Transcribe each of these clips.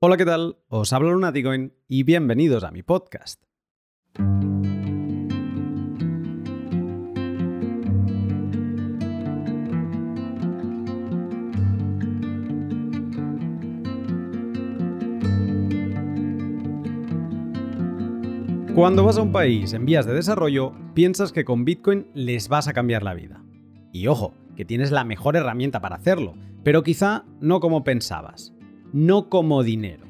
Hola, ¿qué tal? Os habla Lunaticoin y bienvenidos a mi podcast. Cuando vas a un país en vías de desarrollo, piensas que con Bitcoin les vas a cambiar la vida. Y ojo, que tienes la mejor herramienta para hacerlo, pero quizá no como pensabas no como dinero.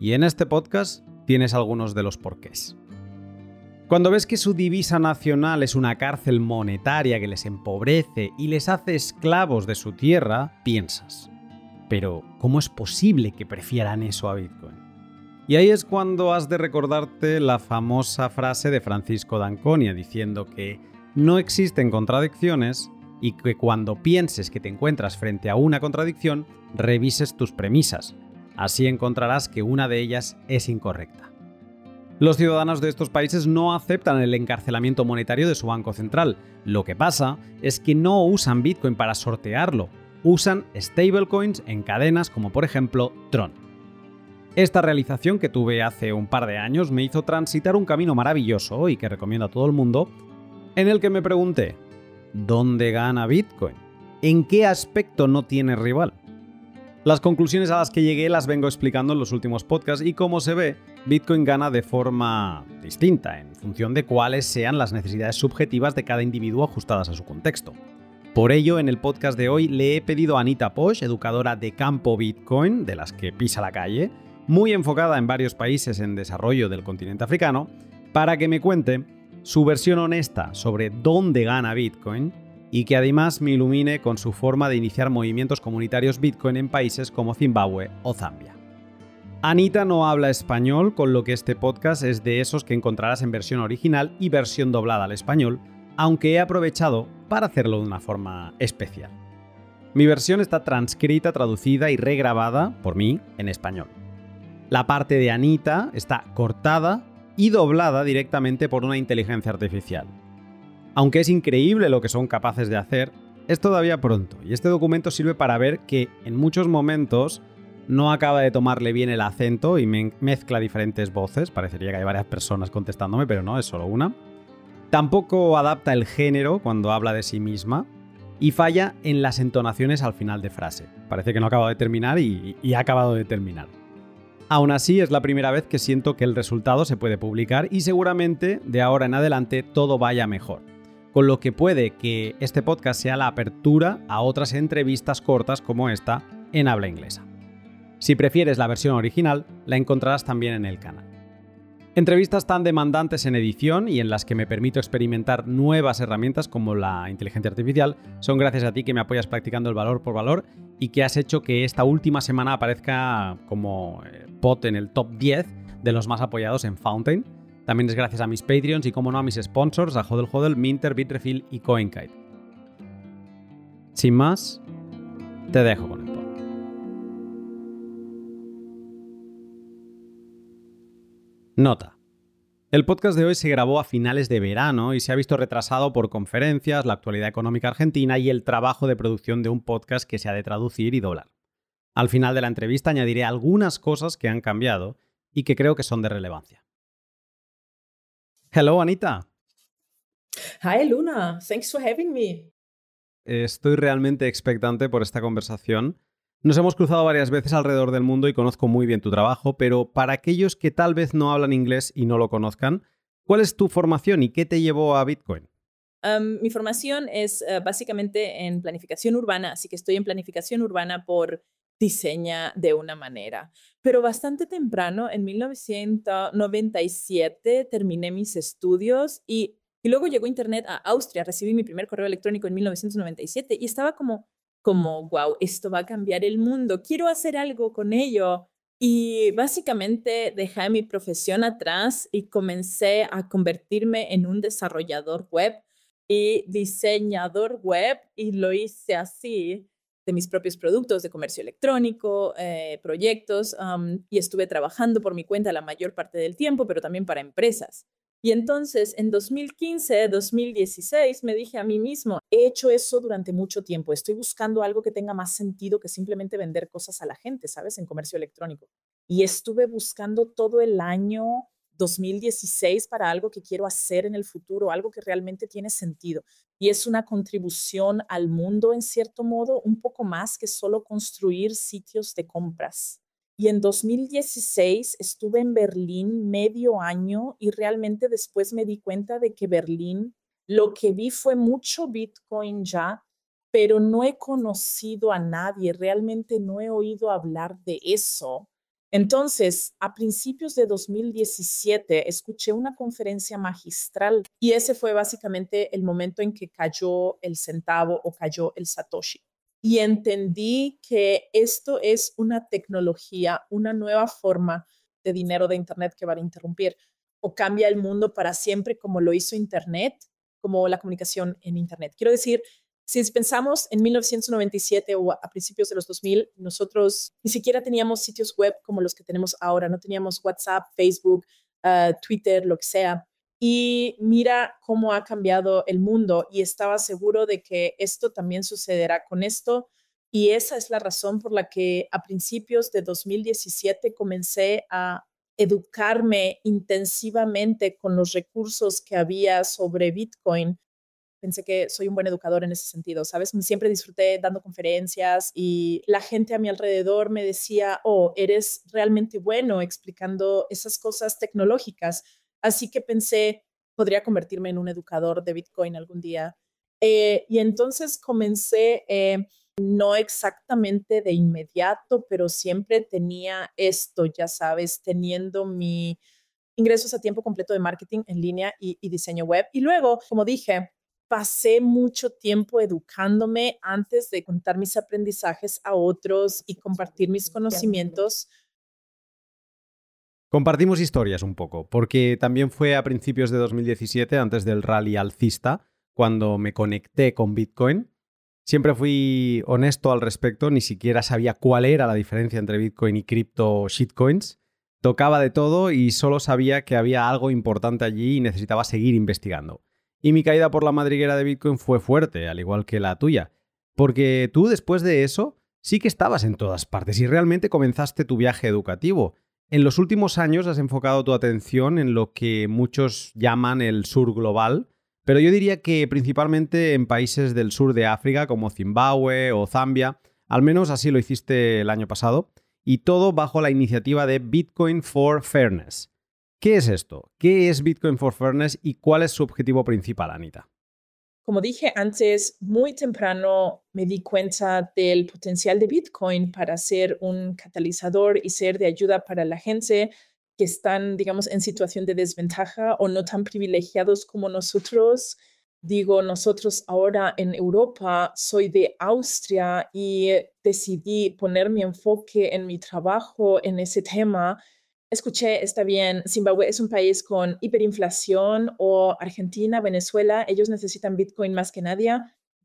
Y en este podcast tienes algunos de los porqués. Cuando ves que su divisa nacional es una cárcel monetaria que les empobrece y les hace esclavos de su tierra, piensas, pero ¿cómo es posible que prefieran eso a Bitcoin? Y ahí es cuando has de recordarte la famosa frase de Francisco D'Anconia diciendo que no existen contradicciones y que cuando pienses que te encuentras frente a una contradicción, revises tus premisas. Así encontrarás que una de ellas es incorrecta. Los ciudadanos de estos países no aceptan el encarcelamiento monetario de su banco central. Lo que pasa es que no usan Bitcoin para sortearlo, usan stablecoins en cadenas como por ejemplo Tron. Esta realización que tuve hace un par de años me hizo transitar un camino maravilloso y que recomiendo a todo el mundo, en el que me pregunté, ¿Dónde gana Bitcoin? ¿En qué aspecto no tiene rival? Las conclusiones a las que llegué las vengo explicando en los últimos podcasts y como se ve, Bitcoin gana de forma distinta en función de cuáles sean las necesidades subjetivas de cada individuo ajustadas a su contexto. Por ello, en el podcast de hoy le he pedido a Anita Posh, educadora de campo Bitcoin, de las que pisa la calle, muy enfocada en varios países en desarrollo del continente africano, para que me cuente su versión honesta sobre dónde gana Bitcoin y que además me ilumine con su forma de iniciar movimientos comunitarios Bitcoin en países como Zimbabue o Zambia. Anita no habla español, con lo que este podcast es de esos que encontrarás en versión original y versión doblada al español, aunque he aprovechado para hacerlo de una forma especial. Mi versión está transcrita, traducida y regrabada por mí en español. La parte de Anita está cortada y doblada directamente por una inteligencia artificial. Aunque es increíble lo que son capaces de hacer, es todavía pronto y este documento sirve para ver que en muchos momentos no acaba de tomarle bien el acento y mezcla diferentes voces, parecería que hay varias personas contestándome, pero no, es solo una. Tampoco adapta el género cuando habla de sí misma y falla en las entonaciones al final de frase. Parece que no acaba de terminar y, y ha acabado de terminar. Aún así, es la primera vez que siento que el resultado se puede publicar y seguramente de ahora en adelante todo vaya mejor. Con lo que puede que este podcast sea la apertura a otras entrevistas cortas como esta en habla inglesa. Si prefieres la versión original, la encontrarás también en el canal. Entrevistas tan demandantes en edición y en las que me permito experimentar nuevas herramientas como la inteligencia artificial son gracias a ti que me apoyas practicando el valor por valor y que has hecho que esta última semana aparezca como eh, pot en el top 10 de los más apoyados en Fountain. También es gracias a mis Patreons y como no a mis sponsors, a Hodel Hodel, Minter, Bitrefill y CoinKite. Sin más, te dejo con el Nota. El podcast de hoy se grabó a finales de verano y se ha visto retrasado por conferencias, la actualidad económica argentina y el trabajo de producción de un podcast que se ha de traducir y doblar. Al final de la entrevista añadiré algunas cosas que han cambiado y que creo que son de relevancia. Hello, Anita. Hi, Luna. Thanks for having me. Estoy realmente expectante por esta conversación nos hemos cruzado varias veces alrededor del mundo y conozco muy bien tu trabajo, pero para aquellos que tal vez no hablan inglés y no lo conozcan, ¿cuál es tu formación y qué te llevó a Bitcoin? mi formación es eh, básicamente en planificación urbana, así que estoy en planificación urbana por diseña de una manera. Pero bastante temprano, en 1997, terminé mis estudios y, y luego llegó Internet a Austria. Recibí mi primer correo electrónico en 1997 y estaba como como, wow, esto va a cambiar el mundo, quiero hacer algo con ello. Y básicamente dejé mi profesión atrás y comencé a convertirme en un desarrollador web y diseñador web y lo hice así de mis propios productos de comercio electrónico, eh, proyectos y estuve trabajando por mi cuenta la mayor parte del tiempo, pero también para empresas. Y entonces, en 2015, 2016, me dije a mí mismo, he hecho eso durante mucho tiempo, estoy buscando algo que tenga más sentido que simplemente vender cosas a la gente, ¿sabes? En comercio electrónico. y estuve buscando todo el año 2016 para algo que quiero hacer en el futuro, algo que realmente tiene sentido. Y es una contribución al mundo en cierto modo, un poco más que solo construir sitios de compras. Y en 2016 estuve en Berlín medio año y realmente después me di cuenta de que Berlín, lo que vi fue mucho Bitcoin ya, pero no he conocido a nadie, realmente no he oído hablar de eso entonces, a principios de 2017, escuché una conferencia magistral y ese fue básicamente el momento en que cayó el centavo o cayó el Satoshi. Y entendí que esto es una tecnología, una nueva forma de dinero de Internet que va a interrumpir o cambia el mundo para siempre como lo hizo Internet, como la comunicación en Internet. Quiero decir, si pensamos en 1997 o a principios de los 2000, nosotros ni siquiera teníamos sitios web como los que tenemos ahora, no teníamos WhatsApp, Facebook, ah, Twitter, lo que sea. Y mira cómo ha cambiado el mundo y estaba seguro de que esto también sucederá con esto. Y esa es la razón por la que a principios de 2017 comencé a educarme intensivamente con los recursos que había sobre Bitcoin pensé que soy un buen educador en ese sentido, ¿sabes? Siempre disfruté dando conferencias y la gente a mi alrededor me decía, oh, eres realmente bueno explicando esas cosas tecnológicas. Así que pensé, podría convertirme en un educador de Bitcoin algún día. Eh, y entonces comencé, eh, no exactamente de inmediato, pero siempre tenía esto, ya sabes, teniendo mi ingresos a tiempo completo de marketing en línea y, y diseño web. Y luego, como dije, pasé mucho tiempo educándome antes de contar mis aprendizajes a otros y compartir mis conocimientos. Compartimos historias un poco, porque también fue a principios de 2017, antes del rally alcista, cuando me conecté con Bitcoin. Siempre fui honesto al respecto, ni siquiera sabía cuál era la diferencia entre Bitcoin y cripto shitcoins. Tocaba de todo y solo sabía que había algo importante allí y necesitaba seguir investigando. Y mi caída por la madriguera de Bitcoin fue fuerte, al igual que la tuya. Porque tú después de eso sí que estabas en todas partes y realmente comenzaste tu viaje educativo. En los últimos años has enfocado tu atención en lo que muchos llaman el sur global, pero yo diría que principalmente en países del sur de África como Zimbabue o Zambia, al menos así lo hiciste el año pasado, y todo bajo la iniciativa de Bitcoin for Fairness. ¿Qué es esto? ¿Qué es Bitcoin for Fairness y cuál es su objetivo principal, Anita? Como dije antes, muy temprano me di cuenta del potencial de Bitcoin para ser un catalizador y ser de ayuda para la gente que están, digamos, en situación de desventaja o no tan privilegiados como nosotros. Digo, nosotros ahora en Europa, soy de Austria y decidí poner mi enfoque en mi trabajo en ese tema escuché, está bien, Zimbabue es un país con hiperinflación o Argentina, Venezuela, ellos necesitan Bitcoin más que nadie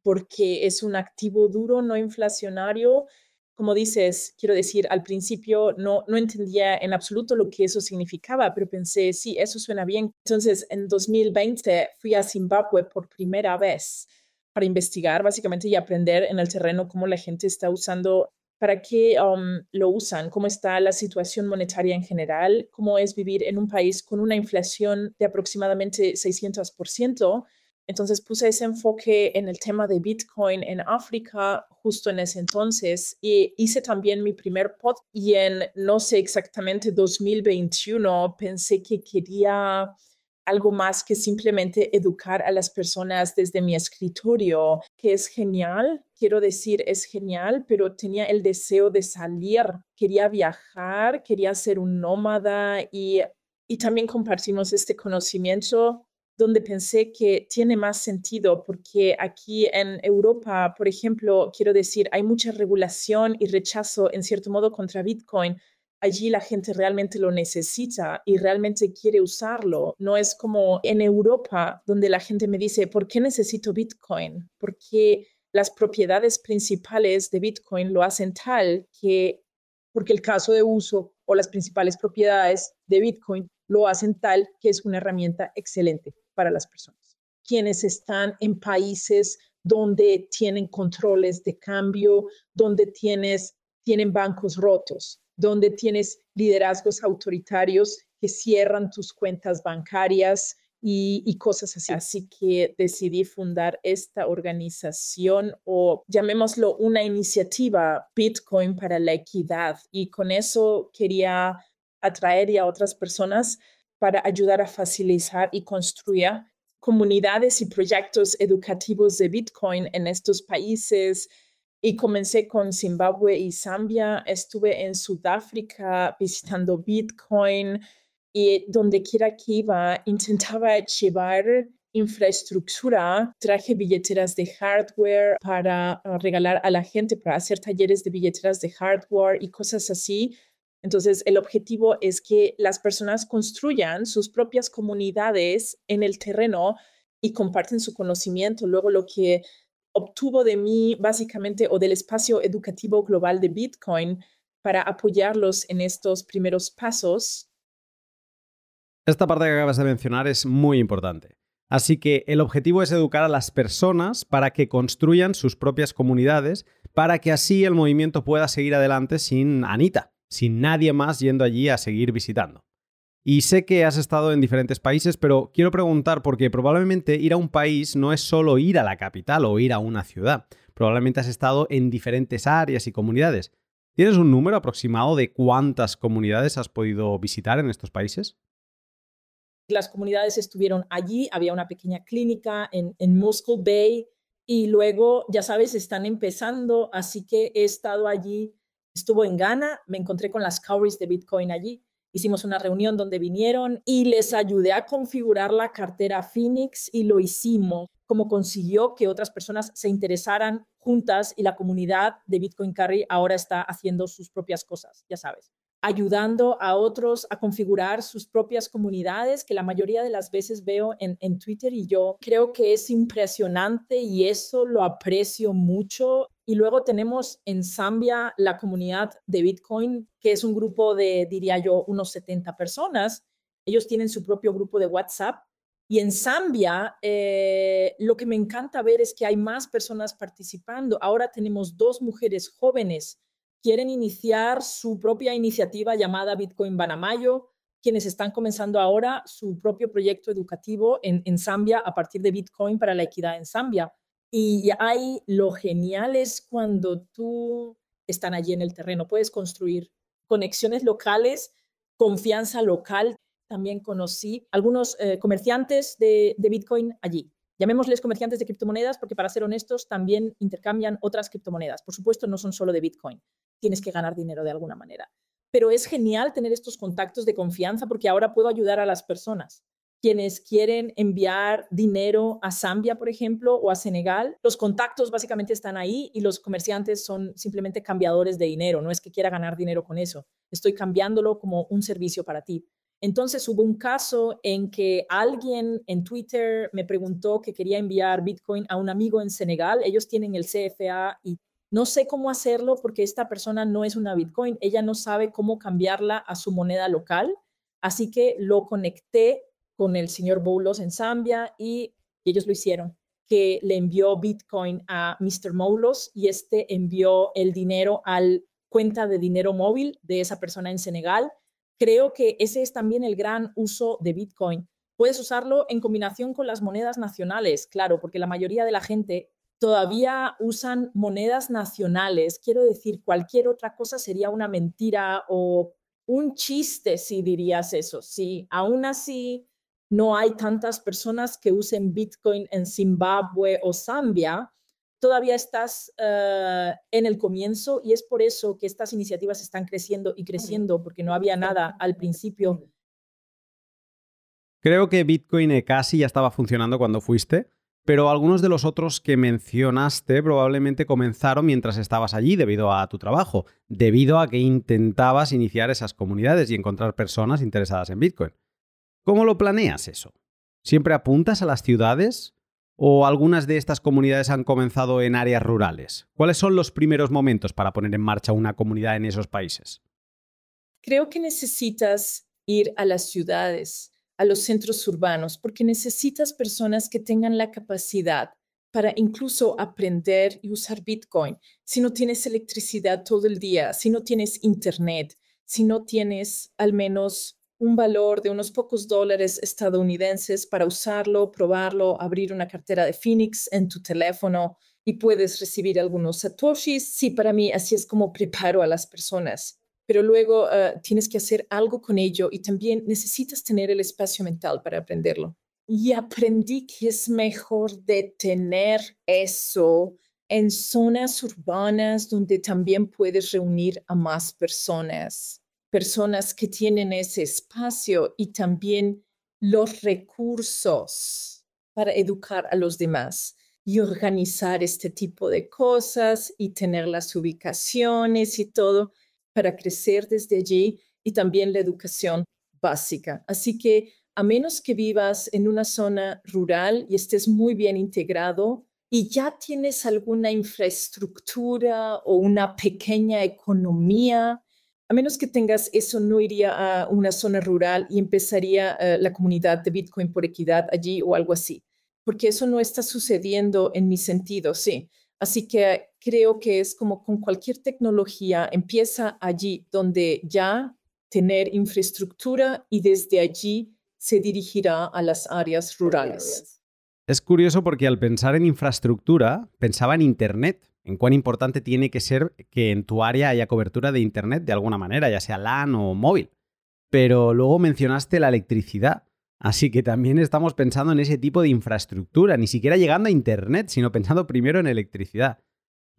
porque es un activo duro, no inflacionario. Como dices, quiero decir, al principio no, no entendía en absoluto lo que eso significaba, pero pensé, sí, eso suena bien. Entonces, en 2020 fui a Zimbabue por primera vez para investigar básicamente y aprender en el terreno cómo la gente está usando para qué um, lo usan, cómo está la situación monetaria en general, cómo es vivir en un país con una inflación de aproximadamente 600%. Entonces puse ese enfoque en el tema de Bitcoin en África justo en ese entonces y hice también mi primer pod y en no sé exactamente 2021 pensé que quería algo más que simplemente educar a las personas desde mi escritorio, que es genial, quiero decir, es genial, pero tenía el deseo de salir, quería viajar, quería ser un nómada y, y también compartimos este conocimiento donde pensé que tiene más sentido, porque aquí en Europa, por ejemplo, quiero decir, hay mucha regulación y rechazo en cierto modo contra Bitcoin, allí la gente realmente lo necesita y realmente quiere usarlo. No es como en Europa donde la gente me dice, ¿por qué necesito Bitcoin? Porque las propiedades principales de Bitcoin lo hacen tal que, porque el caso de uso o las principales propiedades de Bitcoin lo hacen tal que es una herramienta excelente para las personas. Quienes están en países donde tienen controles de cambio, donde tienes, tienen bancos rotos, donde tienes liderazgos autoritarios que cierran tus cuentas bancarias y, cosas así. Así que decidí fundar esta organización o llamémoslo una iniciativa Bitcoin para la equidad. Y con eso quería atraer a otras personas para ayudar a facilitar y construir comunidades y proyectos educativos de Bitcoin en estos países. Y comencé con Zimbabue y Zambia. Estuve en Sudáfrica visitando Bitcoin y donde quiera que iba, intentaba llevar infraestructura, traje billeteras de hardware para ah, regalar a la gente, para hacer talleres de billeteras de hardware y cosas así. Entonces, el objetivo es que las personas construyan sus propias comunidades en el terreno y comparten su conocimiento. Luego, lo que obtuvo de mí, básicamente, o del espacio educativo global de Bitcoin, para apoyarlos en estos primeros pasos. Esta parte que acabas de mencionar es muy importante. Así que el objetivo es educar a las personas para que construyan sus propias comunidades, para que así el movimiento pueda seguir adelante sin Anita sin nadie más yendo allí a seguir visitando. Y sé que has estado en diferentes países, pero quiero preguntar porque probablemente ir a un país no es solo ir a la capital o ir a una ciudad. Probablemente has estado en diferentes áreas y comunidades. ¿Tienes un número aproximado de cuántas comunidades has podido visitar en estos países? Las comunidades estuvieron allí, había una pequeña clínica en, en Moscow Bay y luego, ya sabes, están empezando, así que he estado allí estuvo en Ghana, me encontré con las cowries de Bitcoin allí. Hicimos una reunión donde vinieron y les ayudé a configurar la cartera Phoenix y lo hicimos, como consiguió que otras personas se interesaran juntas y la comunidad de Bitcoin Carry ahora está haciendo sus propias cosas, ya sabes ayudando a otros a configurar sus propias comunidades, que la mayoría de las veces veo en, en, Twitter y yo creo que es impresionante y eso lo aprecio mucho. Y luego tenemos en Zambia la comunidad de Bitcoin, que es un grupo de, diría yo, unos 70 personas. Ellos tienen su propio grupo de WhatsApp. Y en Zambia, eh, lo que me encanta ver es que hay más personas participando. Ahora tenemos dos mujeres jóvenes quieren iniciar su propia iniciativa llamada Bitcoin Banamayo, quienes están comenzando ahora su propio proyecto educativo en, en Zambia a partir de Bitcoin para la equidad en Zambia. Y hay lo genial es cuando tú están allí en el terreno, puedes construir conexiones locales, confianza local. También conocí algunos eh, comerciantes de, de Bitcoin allí. Llamémosles comerciantes de criptomonedas porque, para ser honestos, también intercambian otras criptomonedas. Por supuesto, no son solo de Bitcoin tienes que ganar dinero de alguna manera. Pero es genial tener estos contactos de confianza porque ahora puedo ayudar a las personas. Quienes quieren enviar dinero a Zambia, por ejemplo, o a Senegal, los contactos básicamente están ahí y los comerciantes son simplemente cambiadores de dinero. No es que quiera ganar dinero con eso. Estoy cambiándolo como un servicio para ti. Entonces hubo un caso en que alguien en Twitter me preguntó que quería enviar Bitcoin a un amigo en Senegal. Ellos tienen el CFA y no sé cómo hacerlo porque esta persona no es una Bitcoin, ella no sabe cómo cambiarla a su moneda local, así que lo conecté con el señor Boulos en Zambia y, ellos lo hicieron, que le envió Bitcoin a Mr. Moulos y este envió el dinero al cuenta de dinero móvil de esa persona en Senegal. Creo que ese es también el gran uso de Bitcoin. Puedes usarlo en combinación con las monedas nacionales, claro, porque la mayoría de la gente todavía usan monedas nacionales. Quiero decir, cualquier otra cosa sería una mentira o un chiste si dirías eso. Sí, aún así no hay tantas personas que usen Bitcoin en Zimbabue o Zambia. Todavía estás eh, en el comienzo y es por eso que estas iniciativas están creciendo y creciendo, porque no había nada al principio. Creo que Bitcoin casi ya estaba funcionando cuando fuiste pero algunos de los otros que mencionaste probablemente comenzaron mientras estabas allí debido a tu trabajo, debido a que intentabas iniciar esas comunidades y encontrar personas interesadas en Bitcoin. ¿Cómo lo planeas eso? ¿Siempre apuntas a las ciudades? ¿O algunas de estas comunidades han comenzado en áreas rurales? ¿Cuáles son los primeros momentos para poner en marcha una comunidad en esos países? Creo que necesitas ir a las ciudades a los centros urbanos, porque necesitas personas que tengan la capacidad para incluso aprender y usar Bitcoin. Si no tienes electricidad todo el día, si no tienes internet, si no tienes al menos un valor de unos pocos dólares estadounidenses para usarlo, probarlo, abrir una cartera de Phoenix en tu teléfono y puedes recibir algunos satoshis. Sí, para mí así es como preparo a las personas. Pero luego eh, tienes que hacer algo con ello y también necesitas tener el espacio mental para aprenderlo. Y aprendí que es mejor de tener eso en zonas urbanas donde también puedes reunir a más personas, personas que tienen ese espacio y también los recursos para educar a los demás y organizar este tipo de cosas y tener las ubicaciones y todo para crecer desde allí y también la educación básica. Así que a menos que vivas en una zona rural y estés muy bien integrado y ya tienes alguna infraestructura o una pequeña economía, a menos que tengas eso, no iría a una zona rural y empezaría eh, la comunidad de Bitcoin por equidad allí o algo así, porque eso no está sucediendo en mi sentido, sí. Así que creo que es como con cualquier tecnología, empieza allí donde ya tener infraestructura y desde allí se dirigirá a las áreas rurales. Es curioso porque al pensar en infraestructura, pensaba en Internet, en cuán importante tiene que ser que en tu área haya cobertura de Internet de alguna manera, ya sea LAN o móvil. Pero luego mencionaste la electricidad. Así que también estamos pensando en ese tipo de infraestructura, ni siquiera llegando a Internet, sino pensando primero en electricidad.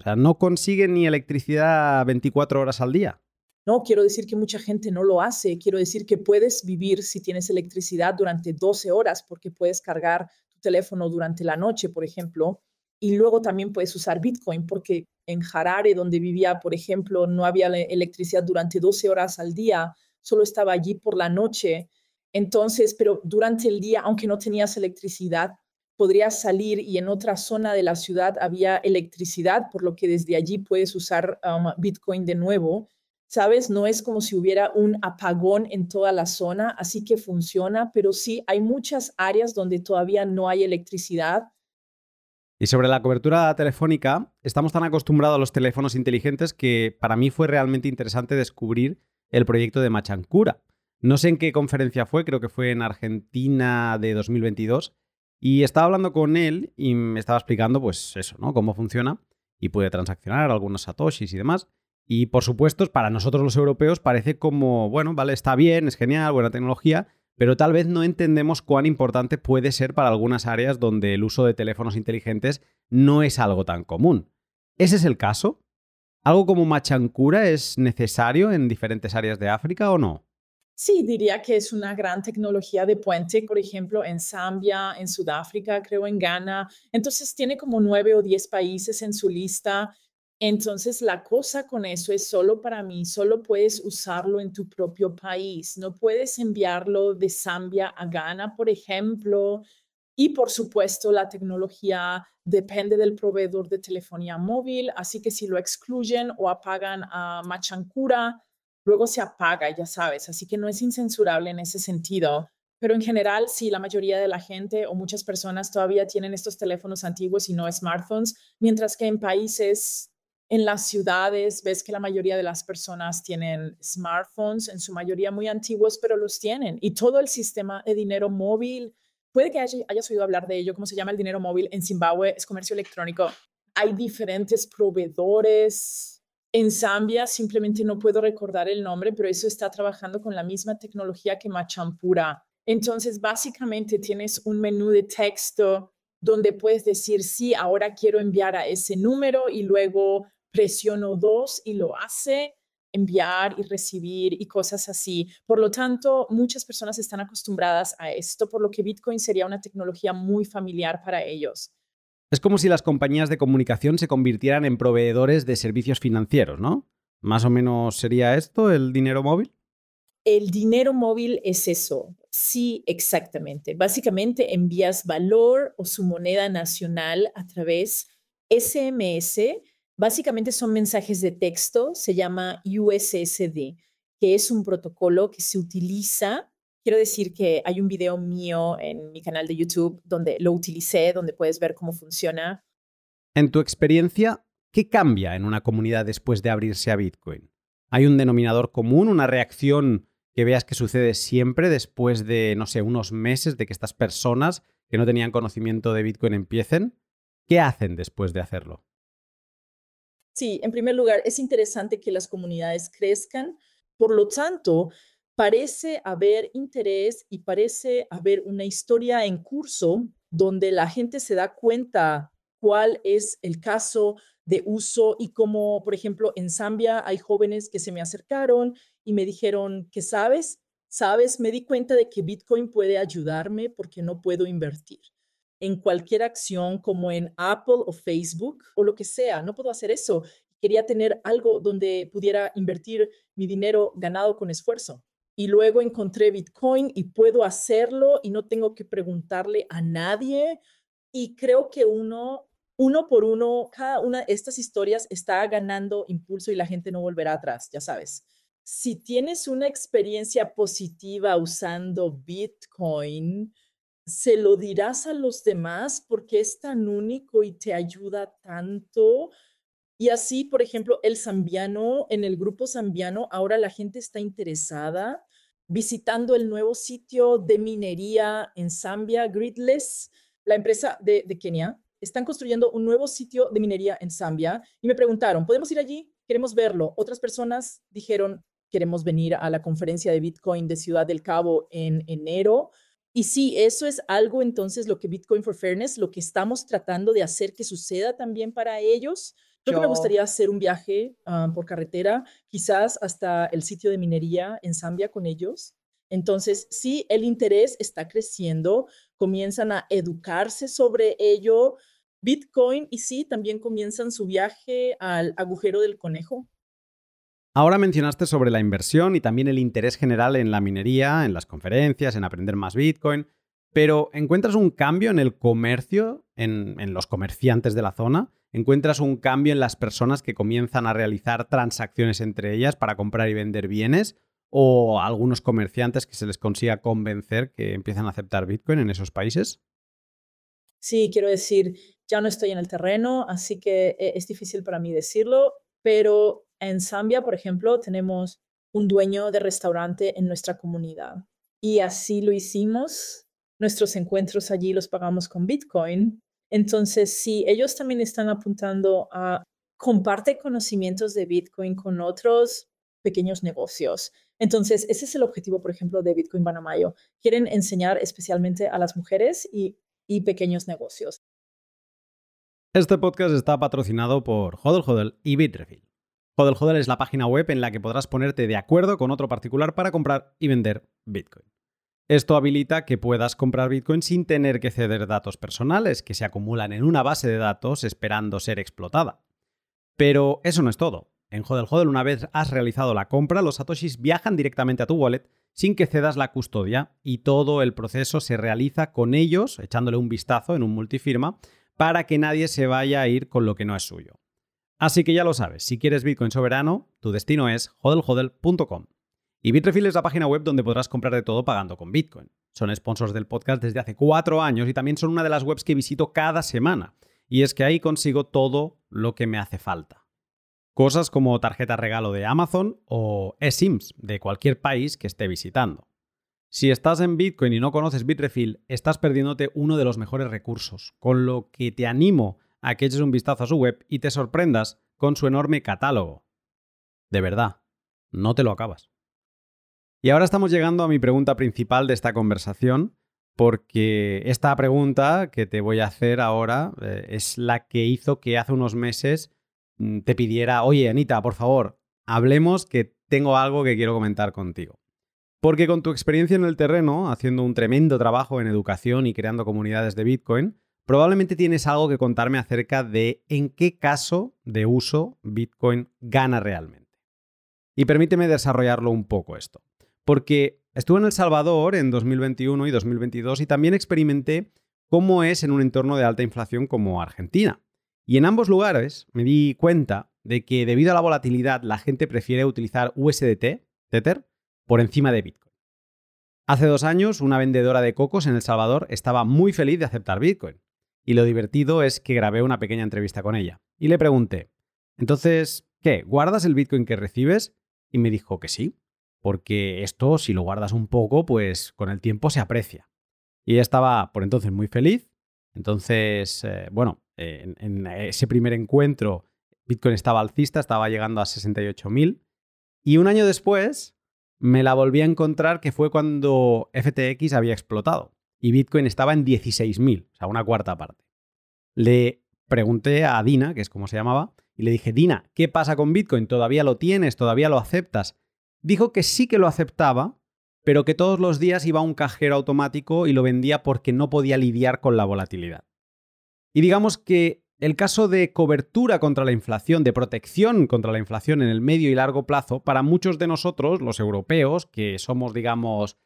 O sea, no consiguen ni electricidad 24 horas al día. No, quiero decir que mucha gente no lo hace. Quiero decir que puedes vivir si tienes electricidad durante 12 horas porque puedes cargar tu teléfono durante la noche, por ejemplo. Y luego también puedes usar Bitcoin porque en Harare, donde vivía, por ejemplo, no había electricidad durante 12 horas al día, solo estaba allí por la noche. Entonces, pero durante el día, aunque no tenías electricidad, podrías salir y en otra zona de la ciudad había electricidad, por lo que desde allí puedes usar um, Bitcoin de nuevo ¿sabes? No es como si hubiera un apagón en toda la zona, así que funciona, pero sí hay muchas áreas donde todavía no hay electricidad. Y sobre la cobertura telefónica, estamos tan acostumbrados a los teléfonos inteligentes que para mí fue realmente interesante descubrir el proyecto de Machancura. No sé en qué conferencia fue, creo que fue en Argentina de 2022, y estaba hablando con él y me estaba explicando pues eso, ¿no? Cómo funciona y puede transaccionar algunos satoshis y demás. Y por supuesto, para nosotros los europeos parece como, bueno, vale, está bien, es genial, buena tecnología, pero tal vez no entendemos cuán importante puede ser para algunas áreas donde el uso de teléfonos inteligentes no es algo tan común. ¿Ese es el caso? ¿Algo como Machancura es necesario en diferentes áreas de África o no? Sí, diría que es una gran tecnología de puente, por ejemplo, en Zambia, en Sudáfrica, creo en Ghana. Entonces tiene como nueve o diez países en su lista entonces, la cosa con eso es solo para mí, solo puedes usarlo en tu propio país, no puedes enviarlo de Zambia a Ghana, por ejemplo. Y por supuesto, la tecnología depende del proveedor de telefonía móvil, así que si lo excluyen o apagan a Machancura, luego se apaga, ya sabes, así que no es incensurable en ese sentido. Pero en general, sí, la mayoría de la gente o muchas personas todavía tienen estos teléfonos antiguos y no smartphones, mientras que en países en las ciudades ves que la mayoría de las personas tienen smartphones, en su mayoría muy antiguos, pero los tienen. Y todo el sistema de dinero móvil, puede que hayas oído hablar de ello, cómo se llama el dinero móvil en Zimbabue, es comercio electrónico. Hay diferentes proveedores. En Zambia simplemente no puedo recordar el nombre, pero eso está trabajando con la misma tecnología que Machampura. Entonces, básicamente tienes un menú de texto donde puedes decir, sí, ahora quiero enviar a ese número y luego presiono dos y lo hace, enviar y recibir y cosas así. Por lo tanto, muchas personas están acostumbradas a esto, por lo que Bitcoin sería una tecnología muy familiar para ellos. Es como si las compañías de comunicación se convirtieran en proveedores de servicios financieros, ¿no? Más o menos sería esto el dinero móvil. El dinero móvil es eso. Sí, exactamente. Básicamente envías valor o su moneda nacional a través SMS Básicamente son mensajes de texto, se llama USSD, que es un protocolo que se utiliza. Quiero decir que hay un video mío en mi canal de YouTube donde lo utilicé, donde puedes ver cómo funciona. En tu experiencia, ¿qué cambia en una comunidad después de abrirse a Bitcoin? ¿Hay un denominador común, una reacción que veas que sucede siempre después de, no sé, unos meses de que estas personas que no tenían conocimiento de Bitcoin empiecen? ¿Qué hacen después de hacerlo? Sí, en primer lugar, es interesante que las comunidades crezcan. Por lo tanto, parece haber interés y parece haber una historia en curso donde la gente se da cuenta cuál es el caso de uso y como, por ejemplo, en Zambia hay jóvenes que se me acercaron y me dijeron que sabes, sabes, me di cuenta de que Bitcoin puede ayudarme porque no puedo invertir en cualquier acción como en Apple o Facebook o lo que sea. No puedo hacer eso. Quería tener algo donde pudiera invertir mi dinero ganado con esfuerzo. Y luego encontré Bitcoin y puedo hacerlo y no tengo que preguntarle a nadie. Y creo que uno, uno por uno, cada una de estas historias está ganando impulso y la gente no volverá atrás, ya sabes. Si tienes una experiencia positiva usando Bitcoin, se lo dirás a los demás porque es tan único y te ayuda tanto. Y así, por ejemplo, el zambiano, en el grupo zambiano, ahora la gente está interesada visitando el nuevo sitio de minería en Zambia, Gridless, la empresa de, de Kenia. Están construyendo un nuevo sitio de minería en Zambia y me preguntaron, ¿podemos ir allí? Queremos verlo. Otras personas dijeron, queremos venir a la conferencia de Bitcoin de Ciudad del Cabo en enero. Y sí, eso es algo entonces lo que Bitcoin for Fairness, lo que estamos tratando de hacer que suceda también para ellos. Creo que me gustaría hacer un viaje ah, por carretera, quizás hasta el sitio de minería en Zambia con ellos. Entonces, sí, el interés está creciendo, comienzan a educarse sobre ello, Bitcoin, y sí, también comienzan su viaje al agujero del conejo. Ahora mencionaste sobre la inversión y también el interés general en la minería, en las conferencias, en aprender más Bitcoin, pero ¿encuentras un cambio en el comercio, en, los comerciantes de la zona? ¿Encuentras un cambio en las personas que comienzan a realizar transacciones entre ellas para comprar y vender bienes? ¿O algunos comerciantes que se les consiga convencer que empiezan a aceptar Bitcoin en esos países? Sí, quiero decir, ya no estoy en el terreno, así que eh, es difícil para mí decirlo, pero en Zambia, por ejemplo, tenemos un dueño de restaurante en nuestra comunidad y así lo hicimos. Nuestros encuentros allí los pagamos con Bitcoin. Entonces, sí, ellos también están apuntando a comparte conocimientos de Bitcoin con otros pequeños negocios. Entonces, ese es el objetivo, por ejemplo, de Bitcoin Banamayo. Quieren enseñar especialmente a las mujeres y, y pequeños negocios. Este podcast está patrocinado por Hodel Hodel y Bitrefill. Hodel Hodel es la página web en la que podrás ponerte de acuerdo con otro particular para comprar y vender Bitcoin. Esto habilita que puedas comprar Bitcoin sin tener que ceder datos personales que se acumulan en una base de datos esperando ser explotada. Pero eso no es todo. En Hodel Hodel, una vez has realizado la compra, los satoshis viajan directamente a tu wallet sin que cedas la custodia y todo el proceso se realiza con ellos, echándole un vistazo en un multifirma, para que nadie se vaya a ir con lo que no es suyo. Así que ya lo sabes, si quieres Bitcoin soberano, tu destino es hodlhodl.com. Y Bitrefill es la página web donde podrás comprar de todo pagando con Bitcoin. Son sponsors del podcast desde hace cuatro años y también son una de las webs que visito cada semana. Y es que ahí consigo todo lo que me hace falta. Cosas como tarjeta regalo de Amazon o eSIMs de cualquier país que esté visitando. Si estás en Bitcoin y no conoces Bitrefill, estás perdiéndote uno de los mejores recursos, con lo que te animo a que eches un vistazo a su web y te sorprendas con su enorme catálogo. De verdad, no te lo acabas. Y ahora estamos llegando a mi pregunta principal de esta conversación, porque esta pregunta que te voy a hacer ahora eh, es la que hizo que hace unos meses mm, te pidiera, oye Anita, por favor, hablemos que tengo algo que quiero comentar contigo. Porque con tu experiencia en el terreno, haciendo un tremendo trabajo en educación y creando comunidades de Bitcoin, Probablemente tienes algo que contarme acerca de en qué caso de uso Bitcoin gana realmente. Y permíteme desarrollarlo un poco esto. Porque estuve en El Salvador en 2021 y 2022 y también experimenté cómo es en un entorno de alta inflación como Argentina. Y en ambos lugares me di cuenta de que debido a la volatilidad la gente prefiere utilizar USDT, Tether, por encima de Bitcoin. Hace dos años una vendedora de cocos en El Salvador estaba muy feliz de aceptar Bitcoin. Y lo divertido es que grabé una pequeña entrevista con ella. Y le pregunté, entonces, ¿qué? ¿Guardas el Bitcoin que recibes? y me dijo que sí, porque esto si lo guardas un poco, pues con el tiempo se aprecia. Y ella estaba por entonces muy feliz. Entonces, eh, bueno, en, ese primer encuentro Bitcoin estaba alcista, estaba llegando a 68.000. Y un año después me la volví a encontrar que fue cuando FTX había explotado y Bitcoin estaba en 16.000, o sea, una cuarta parte. Le pregunté a Dina, que es como se llamaba, y le dije, Dina, ¿qué pasa con Bitcoin? ¿Todavía lo tienes? ¿Todavía lo aceptas? Dijo que sí que lo aceptaba, pero que todos los días iba a un cajero automático y lo vendía porque no podía lidiar con la volatilidad. Y digamos que el caso de cobertura contra la inflación, de protección contra la inflación en el medio y largo plazo, para muchos de nosotros, los europeos, que somos, digamos,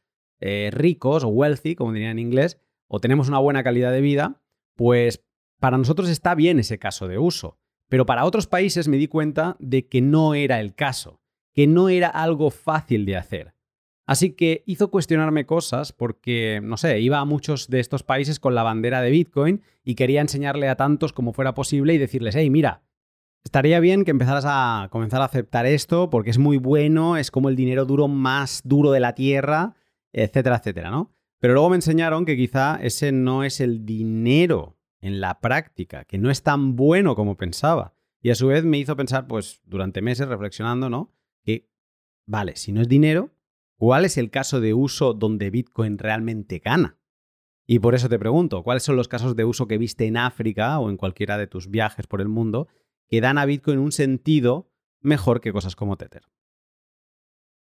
eh, ricos o wealthy, como diría en inglés, o tenemos una buena calidad de vida, pues para nosotros está bien ese caso de uso. Pero para otros países me di cuenta de que no era el caso, que no era algo fácil de hacer. Así que hizo cuestionarme cosas porque, no sé, iba a muchos de estos países con la bandera de Bitcoin y quería enseñarle a tantos como fuera posible y decirles, hey, mira, estaría bien que empezaras a comenzar a aceptar esto porque es muy bueno, es como el dinero duro más duro de la tierra, etcétera, etcétera, ¿no? Pero luego me enseñaron que quizá ese no es el dinero en la práctica, que no es tan bueno como pensaba. Y a su vez me hizo pensar, pues, durante meses reflexionando, ¿no? Que, vale, si no es dinero, ¿Cuál es el caso de uso donde Bitcoin realmente gana? Y por eso te pregunto, ¿cuáles son los casos de uso que viste en África o en cualquiera de tus viajes por el mundo que dan a Bitcoin un sentido mejor que cosas como Tether?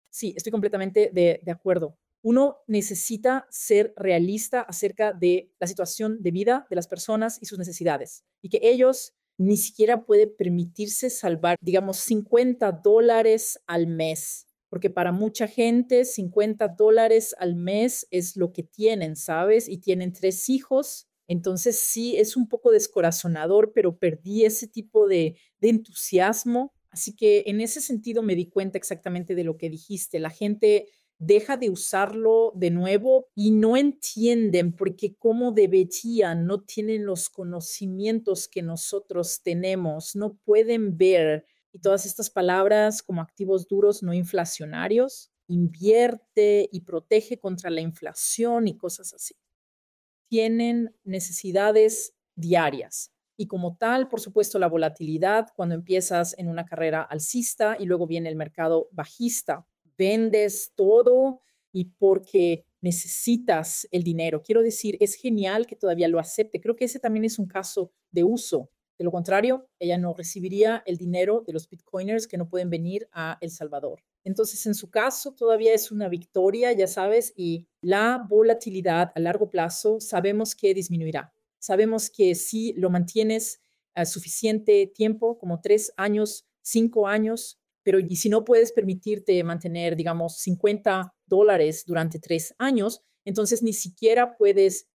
Sí, estoy completamente de, de acuerdo. Uno necesita ser realista acerca de la situación de vida de las personas y sus necesidades y que ellos ni siquiera pueden permitirse salvar, digamos, 50 dólares al mes porque para mucha gente 50 dólares al mes es lo que tienen, ¿sabes? Y tienen tres hijos. Entonces sí, es un poco descorazonador, pero perdí ese tipo de, de entusiasmo. Así que en ese sentido me di cuenta exactamente de lo que dijiste. La gente deja de usarlo de nuevo y no entienden porque como deberían, no tienen los conocimientos que nosotros tenemos, no pueden ver y todas estas palabras como activos duros no inflacionarios, invierte y protege contra la inflación y cosas así. Tienen necesidades diarias. Y como tal, por supuesto, la volatilidad cuando empiezas en una carrera alcista y luego viene el mercado bajista. Vendes todo y porque necesitas el dinero. Quiero decir, es genial que todavía lo acepte. Creo que ese también es un caso de uso de lo contrario, ella no recibiría el dinero de los bitcoiners que no pueden venir a El Salvador. Entonces, en su caso, todavía es una victoria, ya sabes, y la volatilidad a largo plazo sabemos que disminuirá. Sabemos que si lo mantienes a suficiente tiempo, como tres años, cinco años, pero y si no puedes permitirte mantener, digamos, 50 dólares durante tres años, entonces ni siquiera puedes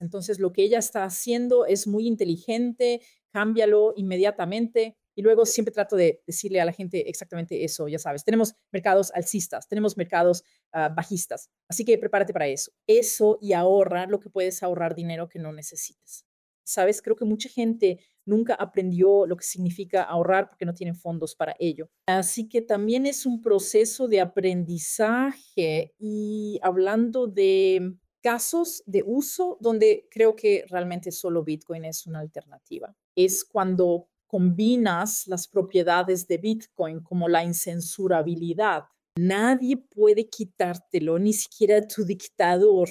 entonces, lo que ella está haciendo es muy inteligente, cámbialo inmediatamente. Y luego siempre trato de decirle a la gente exactamente eso, ya sabes, tenemos mercados alcistas, tenemos mercados ah, bajistas, así que prepárate para eso. Eso y ahorra lo que puedes ahorrar dinero que no necesites. Sabes, creo que mucha gente nunca aprendió lo que significa ahorrar porque no tienen fondos para ello. Así que también es un proceso de aprendizaje y hablando de casos de uso donde creo que realmente solo Bitcoin es una alternativa. Es cuando combinas las propiedades de Bitcoin como la incensurabilidad. Nadie puede quitártelo, ni siquiera tu dictador.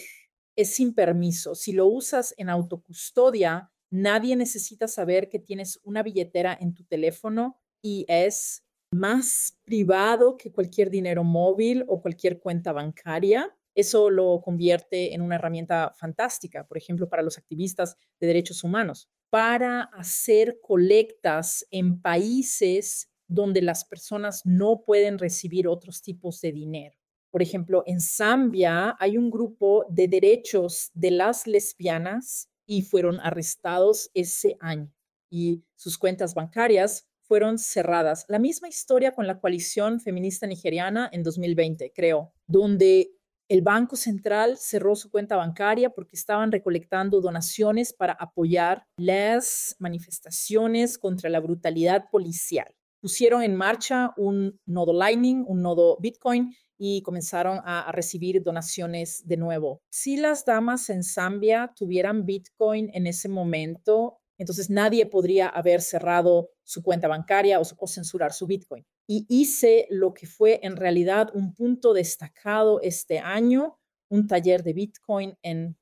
Es sin permiso. Si lo usas en autocustodia, nadie necesita saber que tienes una billetera en tu teléfono y es más privado que cualquier dinero móvil o cualquier cuenta bancaria eso lo convierte en una herramienta fantástica, por ejemplo, para los activistas de derechos humanos, para hacer colectas en países donde las personas no pueden recibir otros tipos de dinero. Por ejemplo, en Zambia hay un grupo de derechos de las lesbianas y fueron arrestados ese año y sus cuentas bancarias fueron cerradas. La misma historia con la coalición feminista nigeriana en 2020, creo, donde el Banco Central cerró su cuenta bancaria porque estaban recolectando donaciones para apoyar las manifestaciones contra la brutalidad policial. pusieron en marcha un nodo Lightning, un nodo Bitcoin y comenzaron a, recibir donaciones de nuevo. Si las damas en Zambia tuvieran Bitcoin en ese momento, entonces nadie podría haber cerrado su cuenta bancaria o, censurar su Bitcoin. Y hice lo que fue en realidad un punto destacado este año, un taller de Bitcoin en,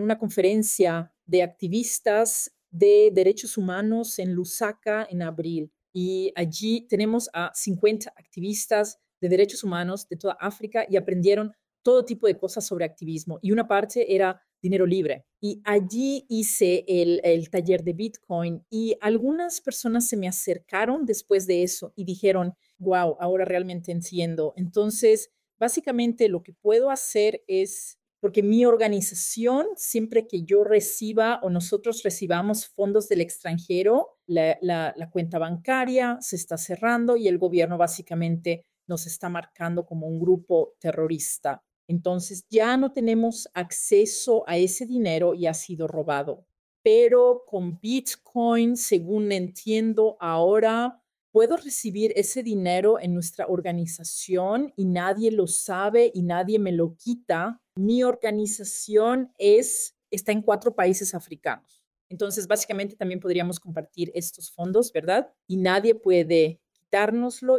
una conferencia de activistas de derechos humanos en Lusaka en abril. Y allí tenemos a 50 activistas de derechos humanos de toda África y aprendieron todo tipo de cosas sobre activismo. Y una parte era dinero libre. Y allí hice el, el, taller de Bitcoin y algunas personas se me acercaron después de eso y dijeron, wow, ahora realmente entiendo. Entonces, básicamente lo que puedo hacer es porque mi organización, siempre que yo reciba o nosotros recibamos fondos del extranjero, la, cuenta bancaria se está cerrando y el gobierno básicamente nos está marcando como un grupo terrorista. Entonces ya no tenemos acceso a ese dinero y ha sido robado. Pero con Bitcoin, según entiendo ahora, puedo recibir ese dinero en nuestra organización y nadie lo sabe y nadie me lo quita mi organización es, está en cuatro países africanos. Entonces, básicamente también podríamos compartir estos fondos, ¿verdad? Y nadie puede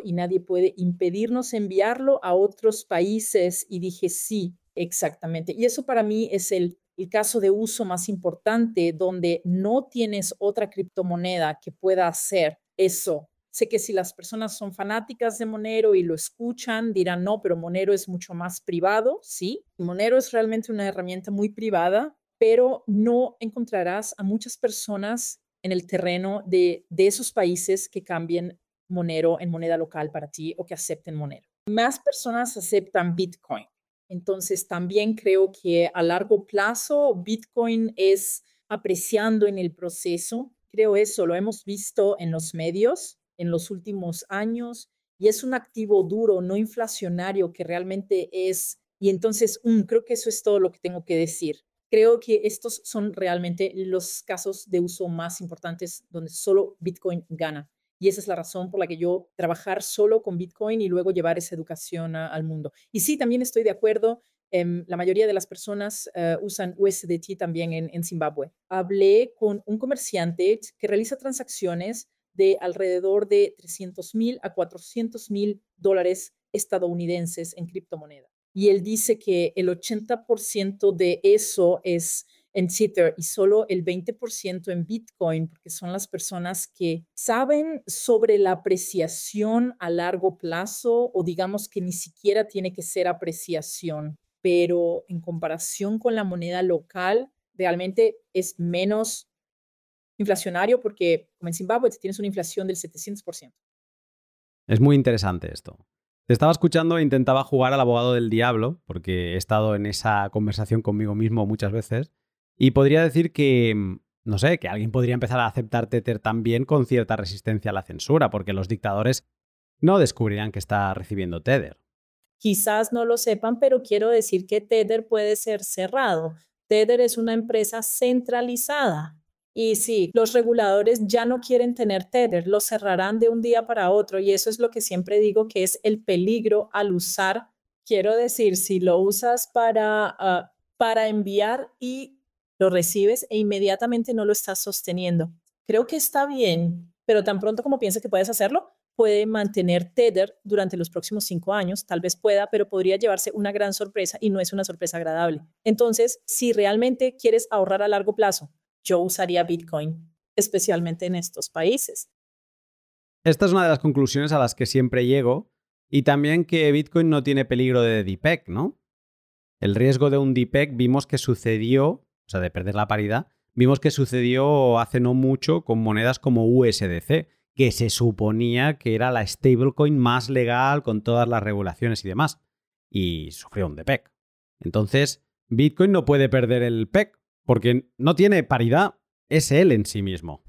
y nadie puede impedirnos enviarlo a otros países. Y dije, sí, exactamente. Y eso para mí es el, el caso de uso más importante donde no tienes otra criptomoneda que pueda hacer eso Sé que si las personas son fanáticas de Monero y lo escuchan, dirán, no, pero Monero es mucho más privado. Sí, Monero es realmente una herramienta muy privada, pero no encontrarás a muchas personas en el terreno de, de esos países que cambien Monero en moneda local para ti o que acepten Monero. Más personas aceptan Bitcoin. Entonces, también creo que a largo plazo Bitcoin es apreciando en el proceso. Creo eso, lo hemos visto en los medios en los últimos años y es un activo duro, no inflacionario, que realmente es, y entonces mm, creo que eso es todo lo que tengo que decir. Creo que estos son realmente los casos de uso más importantes donde solo Bitcoin gana. Y esa es la razón por la que yo trabajar solo con Bitcoin y luego llevar esa educación al mundo. Y sí, también estoy de acuerdo. Em, la mayoría de las personas eh, usan USDT también en, en Zimbabue. Hablé con un comerciante que realiza transacciones de alrededor de 300 mil a 400 mil dólares estadounidenses en criptomoneda. Y él dice que el 80% de eso es en Tether y solo el 20% en Bitcoin, porque son las personas que saben sobre la apreciación a largo plazo o digamos que ni siquiera tiene que ser apreciación, pero en comparación con la moneda local, realmente es menos inflacionario porque, como en Zimbabue, tienes una inflación del 700%. Es muy interesante esto. Te estaba escuchando e intentaba jugar al abogado del diablo, porque he estado en esa conversación conmigo mismo muchas veces, y podría decir que, mm, no sé, que alguien podría empezar a aceptar Tether también con cierta resistencia a la censura, porque los dictadores no descubrirán que está recibiendo Tether. Quizás no lo sepan, pero quiero decir que Tether puede ser cerrado. Tether es una empresa centralizada. Y sí, los reguladores ya no quieren tener Tether, lo cerrarán de un día para otro y eso es lo que siempre digo que es el peligro al usar. Quiero decir, si lo usas para, ah, para enviar y lo recibes e inmediatamente no lo estás sosteniendo. Creo que está bien, pero tan pronto como pienses que puedes hacerlo, puede mantener Tether durante los próximos cinco años, tal vez pueda, pero podría llevarse una gran sorpresa y no es una sorpresa agradable. Entonces, si realmente quieres ahorrar a largo plazo, yo usaría Bitcoin, especialmente en estos países. Esta es una de las conclusiones a las que siempre llego y también que Bitcoin no tiene peligro de DPEG, ¿no? El riesgo de un DPEG vimos que sucedió, o sea, de perder la paridad, vimos que sucedió hace no mucho con monedas como USDC, que se suponía que era la stablecoin más legal con todas las regulaciones y demás, y sufrió un DPEG. Entonces, Bitcoin no puede perder el PEG, porque no tiene paridad, es él en sí mismo.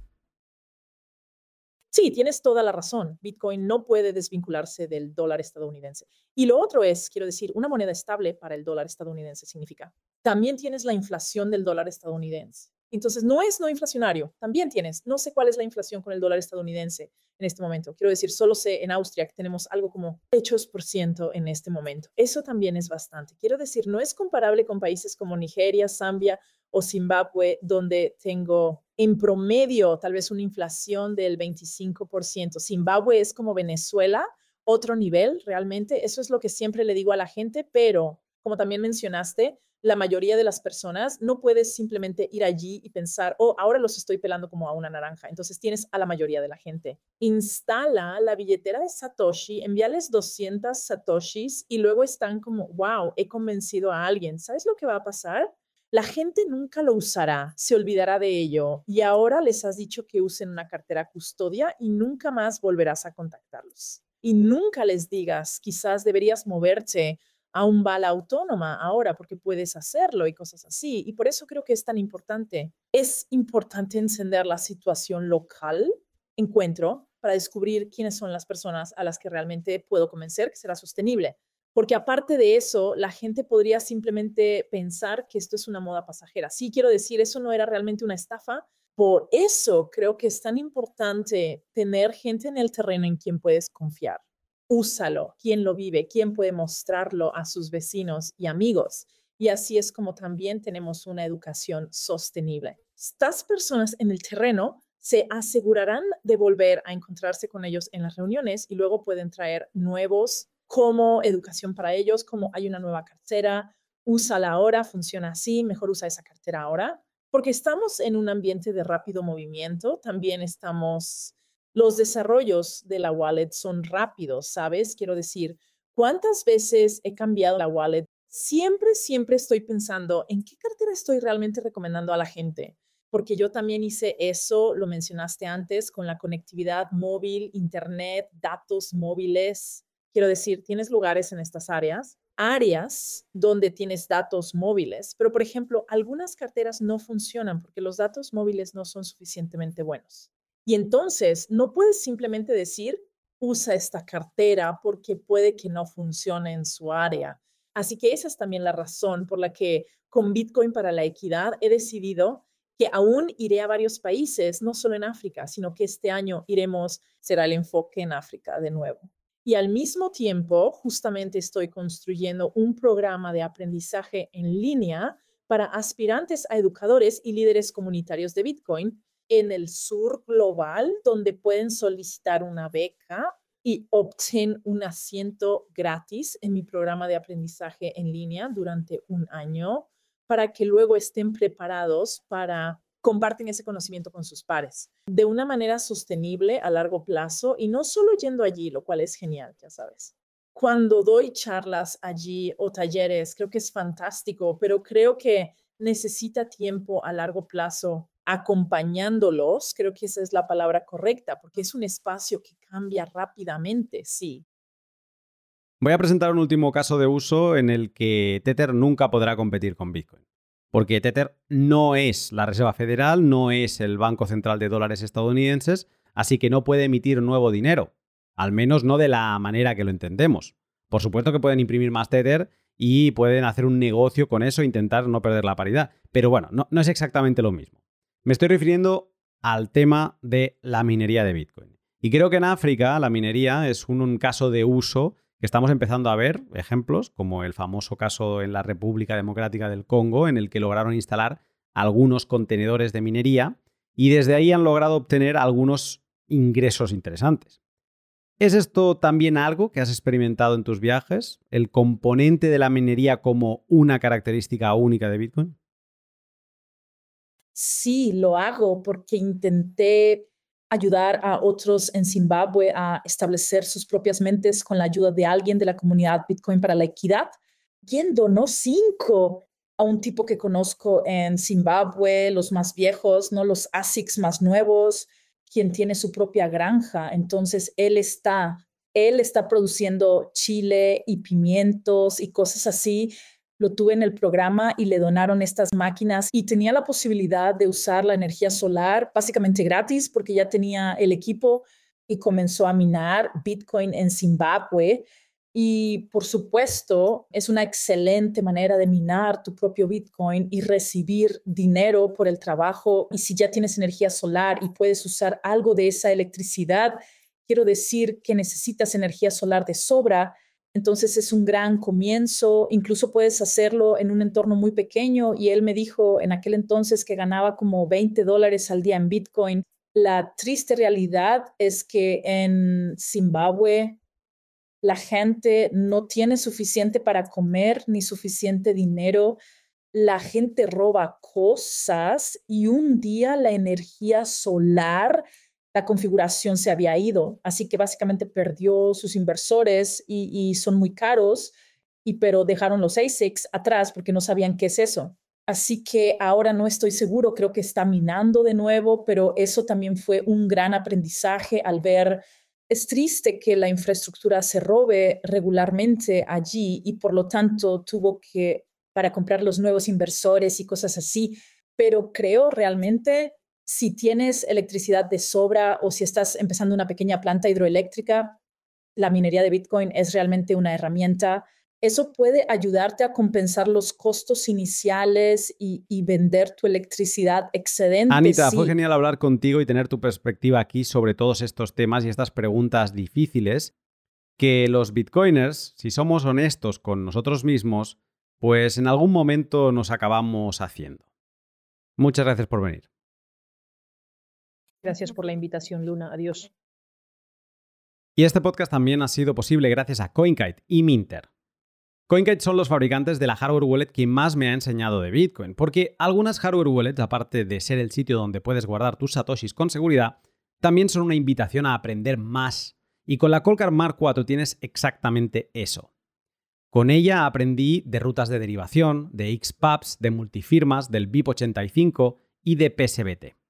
Sí, tienes toda la razón. Bitcoin no puede desvincularse del dólar estadounidense. Y lo otro es, quiero decir, una moneda estable para el dólar estadounidense significa, también tienes la inflación del dólar estadounidense. Entonces, no es no inflacionario, también tienes. No sé cuál es la inflación con el dólar estadounidense en este momento. Quiero decir, solo sé en Austria que tenemos algo como 8% en este momento. Eso también es bastante. Quiero decir, no es comparable con países como Nigeria, Zambia o Zimbabue, donde tengo en promedio tal vez una inflación del 25%. Zimbabue es como Venezuela, otro nivel realmente. Eso es lo que siempre le digo a la gente, pero como también mencionaste, la mayoría de las personas no puedes simplemente ir allí y pensar, oh, ahora los estoy pelando como a una naranja. Entonces tienes a la mayoría de la gente. Instala la billetera de Satoshi, envíales 200 Satoshis y luego están como, wow, he convencido a alguien. ¿Sabes lo que va a pasar? La gente nunca lo usará, se olvidará de ello y ahora les has dicho que usen una cartera custodia y nunca más volverás a contactarlos. Y nunca les digas, quizás deberías moverte a un bala autónoma ahora porque puedes hacerlo y cosas así. Y por eso creo que es tan importante. Es importante encender la situación local, encuentro, para descubrir quiénes son las personas a las que realmente puedo convencer que será sostenible. Porque aparte de eso, la gente podría simplemente pensar que esto es una moda pasajera. Sí, quiero decir, eso no era realmente una estafa. Por eso creo que es tan importante tener gente en el terreno en quien puedes confiar úsalo, quién lo vive, quién puede mostrarlo a sus vecinos y amigos. Y así es como también tenemos una educación sostenible. Estas personas en el terreno se asegurarán de volver a encontrarse con ellos en las reuniones y luego pueden traer nuevos como educación para ellos, como hay una nueva cartera, úsala ahora, funciona así, mejor usa esa cartera ahora, porque estamos en un ambiente de rápido movimiento, también estamos los desarrollos de la wallet son rápidos, ¿sabes? Quiero decir, ¿cuántas veces he cambiado la wallet? Siempre, siempre estoy pensando en qué cartera estoy realmente recomendando a la gente, porque yo también hice eso, lo mencionaste antes, con la conectividad móvil, internet, datos móviles. Quiero decir, tienes lugares en estas áreas, áreas donde tienes datos móviles, pero por ejemplo, algunas carteras no funcionan porque los datos móviles no son suficientemente buenos. Y entonces no puedes simplemente decir, usa esta cartera porque puede que no funcione en su área. Así que esa es también la razón por la que con Bitcoin para la equidad he decidido que aún iré a varios países, no solo en África, sino que este año iremos, será el enfoque en África de nuevo. Y al mismo tiempo, justamente estoy construyendo un programa de aprendizaje en línea para aspirantes a educadores y líderes comunitarios de Bitcoin en el sur global, donde pueden solicitar una beca y obtener un asiento gratis en mi programa de aprendizaje en línea durante un año para que luego estén preparados para compartir ese conocimiento con sus pares de una manera sostenible a largo plazo y no solo yendo allí, lo cual es genial, ya sabes. Cuando doy charlas allí o talleres, creo que es fantástico, pero creo que necesita tiempo a largo plazo acompañándolos, creo que esa es la palabra correcta, porque es un espacio que cambia rápidamente, sí. Voy a presentar un último caso de uso en el que Tether nunca podrá competir con Bitcoin. Porque Tether no es la Reserva Federal, no es el Banco Central de Dólares estadounidenses, así que no puede emitir nuevo dinero. Al menos no de la manera que lo entendemos. Por supuesto que pueden imprimir más Tether y pueden hacer un negocio con eso e intentar no perder la paridad. Pero bueno, no es exactamente lo mismo. Me estoy refiriendo al tema de la minería de Bitcoin. Y creo que en África la minería es un, caso de uso estamos empezando a ver ejemplos, como el famoso caso en la República Democrática del Congo, en el que lograron instalar algunos contenedores de minería y desde ahí han logrado obtener algunos ingresos interesantes. ¿Es esto también algo que has experimentado en tus viajes? ¿El componente de la minería como una característica única de Bitcoin? sí lo hago porque intenté ayudar a otros en Zimbabue a establecer sus propias mentes con la ayuda de alguien de la comunidad Bitcoin para la equidad. ¿Quién donó cinco a un tipo que conozco en Zimbabue, los más viejos, no los ASICs más nuevos, quien tiene su propia granja. Entonces él está, él está produciendo chile y pimientos y cosas así lo tuve en el programa y le donaron estas máquinas y tenía la posibilidad de usar la energía solar básicamente gratis porque ya tenía el equipo y comenzó a minar Bitcoin en Zimbabue. Y por supuesto, es una excelente manera de minar tu propio Bitcoin y recibir dinero por el trabajo. Y si ya tienes energía solar y puedes usar algo de esa electricidad, quiero decir que necesitas energía solar de sobra. Entonces es un gran comienzo, incluso puedes hacerlo en un entorno muy pequeño. Y él me dijo en aquel entonces que ganaba como 20 dólares al día en Bitcoin. La triste realidad es que en Zimbabue la gente no tiene suficiente para comer ni suficiente dinero, la gente roba cosas y un día la energía solar, la configuración se había ido, así que básicamente perdió sus inversores y, son muy caros, y pero dejaron los ASICs atrás porque no sabían qué es eso. Así que ahora no estoy seguro, creo que está minando de nuevo, pero eso también fue un gran aprendizaje al ver es triste que la infraestructura se robe regularmente allí y por lo tanto tuvo que, para comprar los nuevos inversores y cosas así, pero creo realmente si tienes electricidad de sobra o si estás empezando una pequeña planta hidroeléctrica, la minería de Bitcoin es realmente una herramienta eso puede ayudarte a compensar los costos iniciales y, vender tu electricidad excedente. Anita, fue genial hablar contigo y tener tu perspectiva aquí sobre todos estos temas y estas preguntas difíciles que los bitcoiners, si somos honestos con nosotros mismos, pues en algún momento nos acabamos haciendo. Muchas gracias por venir. Gracias por la invitación, Luna. Adiós. Y este podcast también ha sido posible gracias a CoinKite y Minter. CoinKite son los fabricantes de la hardware wallet que más me ha enseñado de Bitcoin, porque algunas hardware wallets, aparte de ser el sitio donde puedes guardar tus satoshis con seguridad, también son una invitación a aprender más. Y con la Colcar Mark IV tienes exactamente eso. Con ella aprendí de rutas de derivación, de XPubs, de multifirmas, del BIP85 y de PSBT.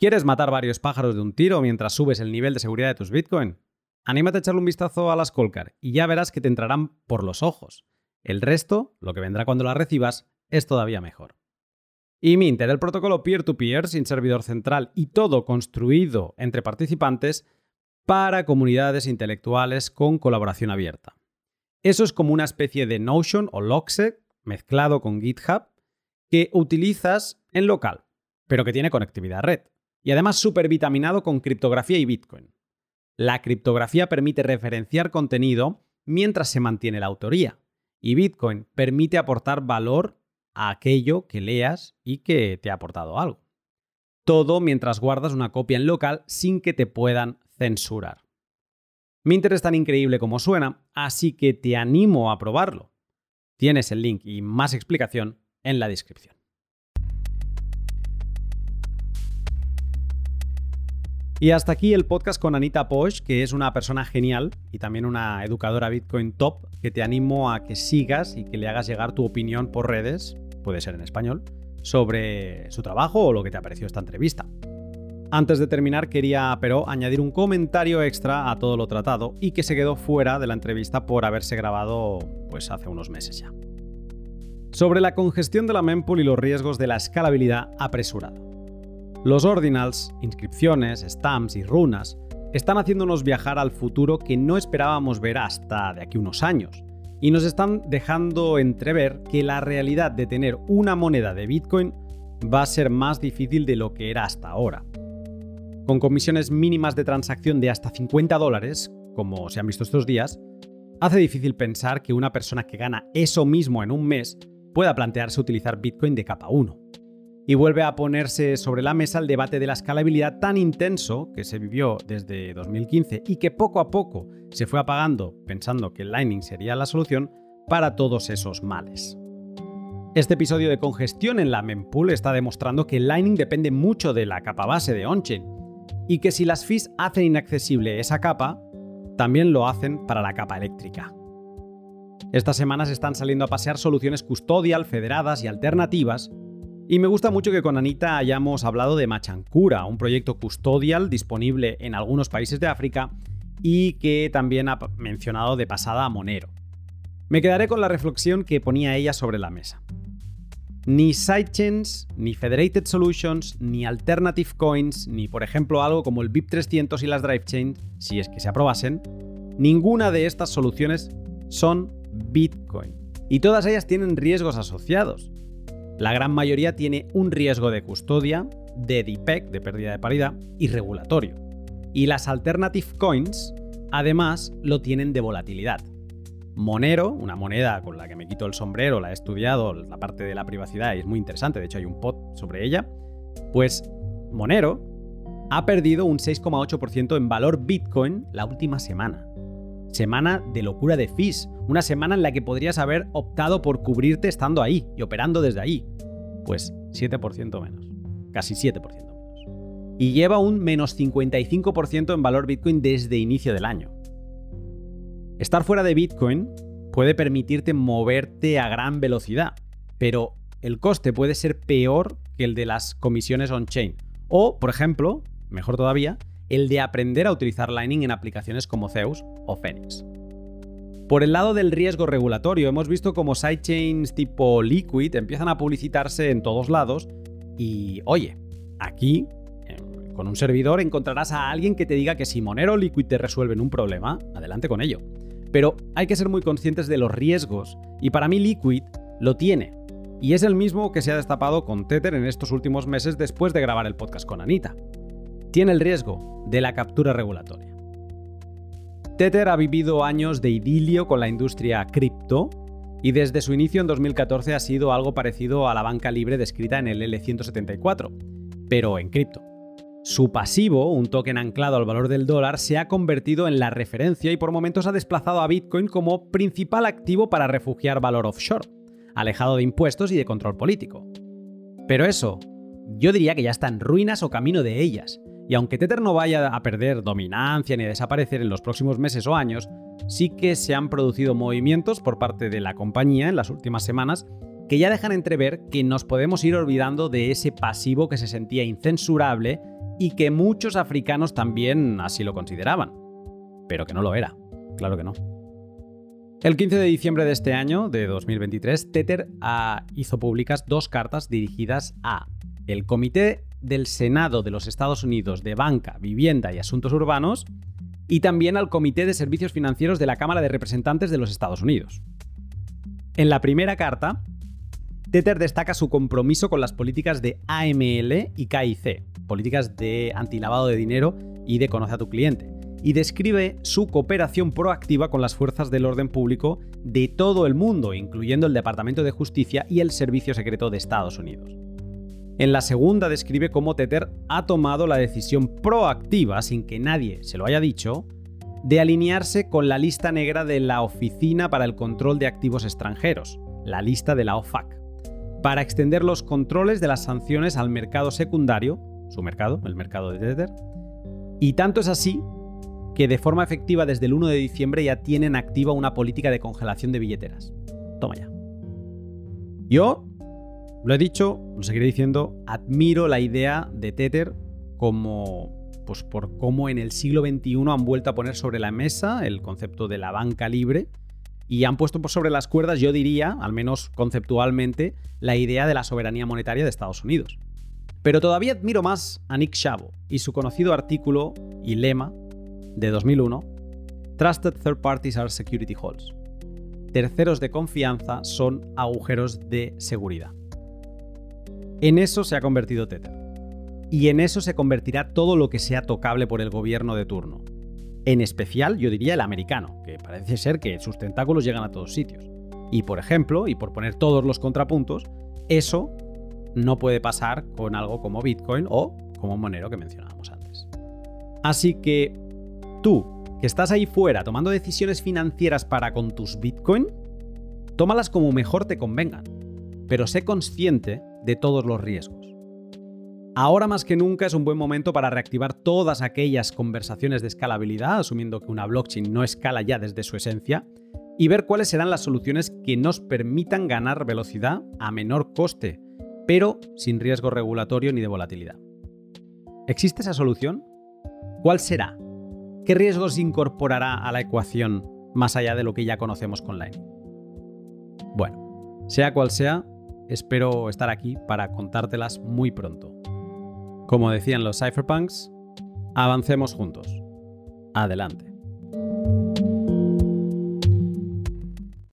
¿Quieres matar varios pájaros de un tiro mientras subes el nivel de seguridad de tus Bitcoin? Anímate a echarle un vistazo a las Colcar y ya verás que te entrarán por los ojos. El resto, lo que vendrá cuando las recibas, es todavía mejor. Y Minter, el protocolo peer-to-peer sin servidor central y todo construido entre participantes para comunidades intelectuales con colaboración abierta. Eso es como una especie de Notion o Logseq mezclado con GitHub que utilizas en local, pero que tiene conectividad a red. Y además súper vitaminado con criptografía y Bitcoin. La criptografía permite referenciar contenido mientras se mantiene la autoría y Bitcoin permite aportar valor a aquello que leas y que te ha aportado algo. Todo mientras guardas una copia en local sin que te puedan censurar. Minter es tan increíble como suena, así que te animo a probarlo. Tienes el link y más explicación en la descripción. Y hasta aquí el podcast con Anita Posh, que es una persona genial y también una educadora Bitcoin top, que te animo a que sigas y que le hagas llegar tu opinión por redes, puede ser en español, sobre su trabajo o lo que te ha parecido esta entrevista. Antes de terminar, quería, pero, añadir un comentario extra a todo lo tratado y que se quedó fuera de la entrevista por haberse grabado pues hace unos meses ya. Sobre la congestión de la mempool y los riesgos de la escalabilidad apresurada. Los ordinals, inscripciones, stamps y runas están haciéndonos viajar al futuro que no esperábamos ver hasta de aquí unos años, y nos están dejando entrever que la realidad de tener una moneda de Bitcoin va a ser más difícil de lo que era hasta ahora. Con comisiones mínimas de transacción de hasta 50 dólares, como se han visto estos días, hace difícil pensar que una persona que gana eso mismo en un mes pueda plantearse utilizar Bitcoin de capa 1 y vuelve a ponerse sobre la mesa el debate de la escalabilidad tan intenso que se vivió desde 2015 y que poco a poco se fue apagando pensando que Lightning sería la solución para todos esos males. Este episodio de congestión en la mempool está demostrando que Lightning depende mucho de la capa base de Onchain y que si las fees hacen inaccesible esa capa, también lo hacen para la capa eléctrica. Estas semanas están saliendo a pasear soluciones custodial, federadas y alternativas y me gusta mucho que con Anita hayamos hablado de Machancura, un proyecto custodial disponible en algunos países de África y que también ha mencionado de pasada a Monero. Me quedaré con la reflexión que ponía ella sobre la mesa. Ni sidechains, ni Federated Solutions, ni Alternative Coins, ni por ejemplo algo como el BIP300 y las Drive Chains, si es que se aprobasen, ninguna de estas soluciones son Bitcoin. Y todas ellas tienen riesgos asociados. La gran mayoría tiene un riesgo de custodia, de DPEG, de pérdida de paridad, y regulatorio. Y las alternative coins, además, lo tienen de volatilidad. Monero, una moneda con la que me quito el sombrero, la he estudiado, la parte de la privacidad y es muy interesante, de hecho hay un pod sobre ella, pues Monero ha perdido un 6,8% en valor Bitcoin la última semana. Semana de locura de fees, una semana en la que podrías haber optado por cubrirte estando ahí y operando desde ahí. Pues 7% menos, casi 7% menos. Y lleva un menos 55% en valor Bitcoin desde inicio del año. Estar fuera de Bitcoin puede permitirte moverte a gran velocidad, pero el coste puede ser peor que el de las comisiones on-chain. O, por ejemplo, mejor todavía, el de aprender a utilizar Lightning en aplicaciones como Zeus o Phoenix. Por el lado del riesgo regulatorio, hemos visto como sidechains tipo Liquid empiezan a publicitarse en todos lados y, oye, aquí, em, con un servidor, encontrarás a alguien que te diga que si Monero o Liquid te resuelven un problema, adelante con ello. Pero hay que ser muy conscientes de los riesgos y para mí Liquid lo tiene. Y es el mismo que se ha destapado con Tether en estos últimos meses después de grabar el podcast con Anita tiene el riesgo de la captura regulatoria. Tether ha vivido años de idilio con la industria cripto y desde su inicio en 2014 ha sido algo parecido a la banca libre descrita en el L174, pero en cripto. Su pasivo, un token anclado al valor del dólar, se ha convertido en la referencia y por momentos ha desplazado a Bitcoin como principal activo para refugiar valor offshore, alejado de impuestos y de control político. Pero eso, yo diría que ya está en ruinas o camino de ellas, y aunque Tether no vaya a perder dominancia ni a desaparecer en los próximos meses o años, sí que se han producido movimientos por parte de la compañía en las últimas semanas que ya dejan entrever que nos podemos ir olvidando de ese pasivo que se sentía incensurable y que muchos africanos también así lo consideraban. Pero que no lo era, claro que no. El 15 de diciembre de este año, de 2023, Tether ah, hizo públicas dos cartas dirigidas a el Comité del Senado de los Estados Unidos de Banca, Vivienda y Asuntos Urbanos y también al Comité de Servicios Financieros de la Cámara de Representantes de los Estados Unidos. En la primera carta, Tether destaca su compromiso con las políticas de AML y KIC, políticas de antilavado de dinero y de conoce a tu cliente, y describe su cooperación proactiva con las fuerzas del orden público de todo el mundo, incluyendo el Departamento de Justicia y el Servicio Secreto de Estados Unidos. En la segunda describe cómo Tether ha tomado la decisión proactiva, sin que nadie se lo haya dicho, de alinearse con la lista negra de la Oficina para el Control de Activos Extranjeros, la lista de la OFAC, para extender los controles de las sanciones al mercado secundario, su mercado, el mercado de Tether, y tanto es así que de forma efectiva desde el 1 de diciembre ya tienen activa una política de congelación de billeteras. Toma ya. Yo lo he dicho, lo seguiré diciendo, admiro la idea de Tether como pues por cómo en el siglo XXI han vuelto a poner sobre la mesa el concepto de la banca libre y han puesto por sobre las cuerdas, yo diría, al menos conceptualmente, la idea de la soberanía monetaria de Estados Unidos. Pero todavía admiro más a Nick Szabo y su conocido artículo y lema de 2001, Trusted Third Parties are Security Holes. Terceros de confianza son agujeros de seguridad. En eso se ha convertido Tether. Y en eso se convertirá todo lo que sea tocable por el gobierno de turno. En especial, yo diría el americano, que parece ser que sus tentáculos llegan a todos sitios. Y por ejemplo, y por poner todos los contrapuntos, eso no puede pasar con algo como Bitcoin o como Monero que mencionábamos antes. Así que tú, que estás ahí fuera tomando decisiones financieras para con tus Bitcoin, tómalas como mejor te convengan, pero sé consciente de todos los riesgos. Ahora más que nunca es un buen momento para reactivar todas aquellas conversaciones de escalabilidad, asumiendo que una blockchain no escala ya desde su esencia, y ver cuáles serán las soluciones que nos permitan ganar velocidad a menor coste, pero sin riesgo regulatorio ni de volatilidad. ¿Existe esa solución? ¿Cuál será? ¿Qué riesgos incorporará a la ecuación más allá de lo que ya conocemos con Lightning? Bueno, sea cual sea, espero estar aquí para contártelas muy pronto. Como decían los cypherpunks, avancemos juntos. Adelante.